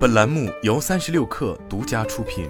本栏目由三十六氪独家出品。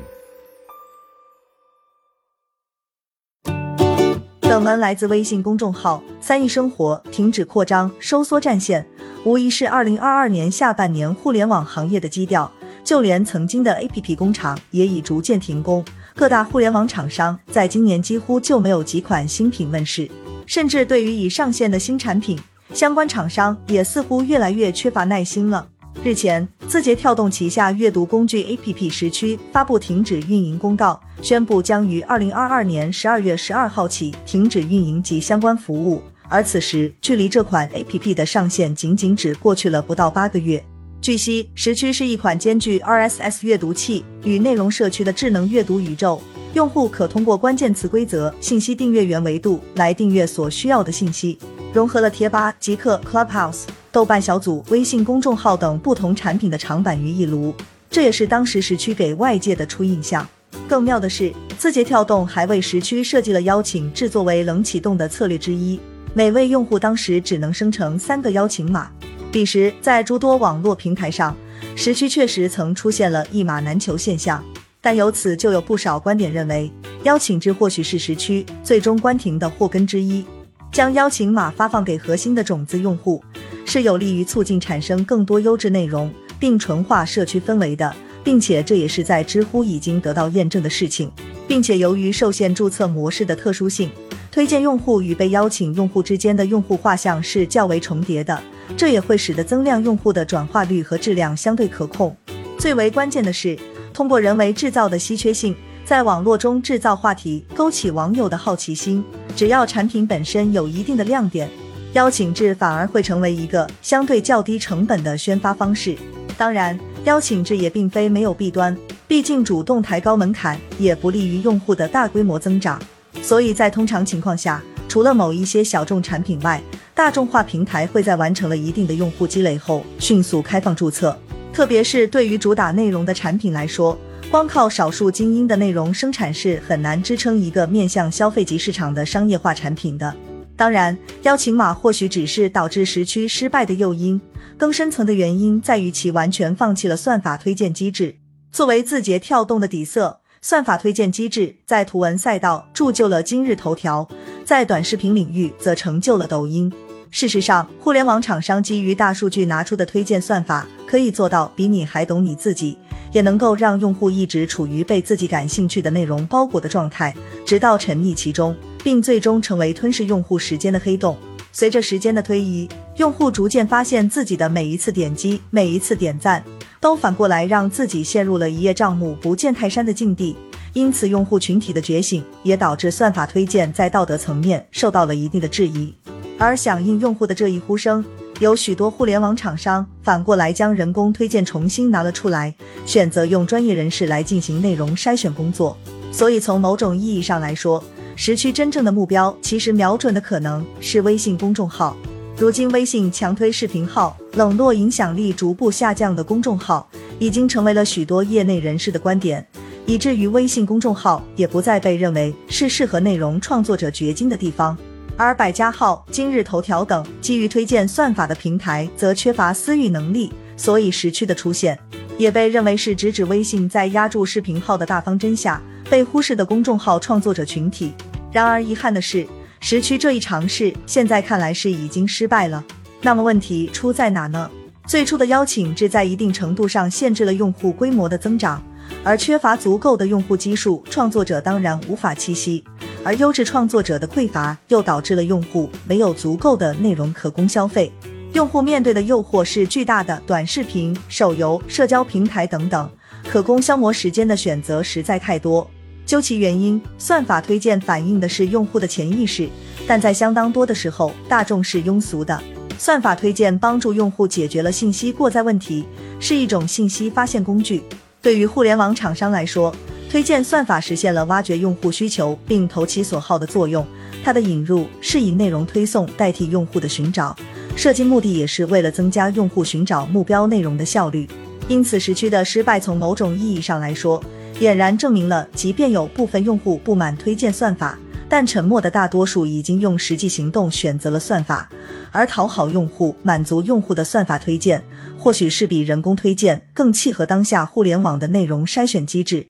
本文来自微信公众号“三亿生活”，停止扩张、收缩战线，无疑是二零二二年下半年互联网行业的基调。就连曾经的 APP 工厂也已逐渐停工，各大互联网厂商在今年几乎就没有几款新品问世，甚至对于已上线的新产品，相关厂商也似乎越来越缺乏耐心了。日前，字节跳动旗下阅读工具 APP 时区发布停止运营公告，宣布将于二零二二年十二月十二号起停止运营及相关服务。而此时，距离这款 APP 的上线仅仅只过去了不到八个月。据悉，时区是一款兼具 RSS 阅读器与内容社区的智能阅读宇宙。用户可通过关键词规则、信息订阅源维度来订阅所需要的信息，融合了贴吧、极客、Clubhouse、豆瓣小组、微信公众号等不同产品的长板于一炉。这也是当时时区给外界的初印象。更妙的是，字节跳动还为时区设计了邀请制作为冷启动的策略之一，每位用户当时只能生成三个邀请码。彼时，在诸多网络平台上，时区确实曾出现了一码难求现象，但由此就有不少观点认为，邀请制或许是时区最终关停的祸根之一。将邀请码发放给核心的种子用户，是有利于促进产生更多优质内容，并纯化社区氛围的，并且这也是在知乎已经得到验证的事情。并且由于受限注册模式的特殊性，推荐用户与被邀请用户之间的用户画像是较为重叠的。这也会使得增量用户的转化率和质量相对可控。最为关键的是，通过人为制造的稀缺性，在网络中制造话题，勾起网友的好奇心。只要产品本身有一定的亮点，邀请制反而会成为一个相对较低成本的宣发方式。当然，邀请制也并非没有弊端，毕竟主动抬高门槛也不利于用户的大规模增长。所以在通常情况下，除了某一些小众产品外，大众化平台会在完成了一定的用户积累后迅速开放注册，特别是对于主打内容的产品来说，光靠少数精英的内容生产是很难支撑一个面向消费级市场的商业化产品的。当然，邀请码或许只是导致时区失败的诱因，更深层的原因在于其完全放弃了算法推荐机制。作为字节跳动的底色，算法推荐机制在图文赛道铸就了今日头条，在短视频领域则成就了抖音。事实上，互联网厂商基于大数据拿出的推荐算法，可以做到比你还懂你自己，也能够让用户一直处于被自己感兴趣的内容包裹的状态，直到沉溺其中，并最终成为吞噬用户时间的黑洞。随着时间的推移，用户逐渐发现自己的每一次点击、每一次点赞，都反过来让自己陷入了一叶障目不见泰山的境地。因此，用户群体的觉醒也导致算法推荐在道德层面受到了一定的质疑。而响应用户的这一呼声，有许多互联网厂商反过来将人工推荐重新拿了出来，选择用专业人士来进行内容筛选工作。所以从某种意义上来说，时区真正的目标其实瞄准的可能是微信公众号。如今，微信强推视频号，冷落影响力逐步下降的公众号，已经成为了许多业内人士的观点，以至于微信公众号也不再被认为是适合内容创作者掘金的地方。而百家号、今日头条等基于推荐算法的平台则缺乏私域能力，所以时区的出现也被认为是直指微信在压住视频号的大方针下被忽视的公众号创作者群体。然而遗憾的是，时区这一尝试现在看来是已经失败了。那么问题出在哪呢？最初的邀请制在一定程度上限制了用户规模的增长，而缺乏足够的用户基数，创作者当然无法栖息。而优质创作者的匮乏，又导致了用户没有足够的内容可供消费。用户面对的诱惑是巨大的，短视频、手游、社交平台等等，可供消磨时间的选择实在太多。究其原因，算法推荐反映的是用户的潜意识，但在相当多的时候，大众是庸俗的。算法推荐帮助用户解决了信息过载问题，是一种信息发现工具。对于互联网厂商来说，推荐算法实现了挖掘用户需求并投其所好的作用。它的引入是以内容推送代替用户的寻找，设计目的也是为了增加用户寻找目标内容的效率。因此，时区的失败从某种意义上来说，俨然证明了，即便有部分用户不满推荐算法，但沉默的大多数已经用实际行动选择了算法。而讨好用户、满足用户的算法推荐，或许是比人工推荐更契合当下互联网的内容筛选机制。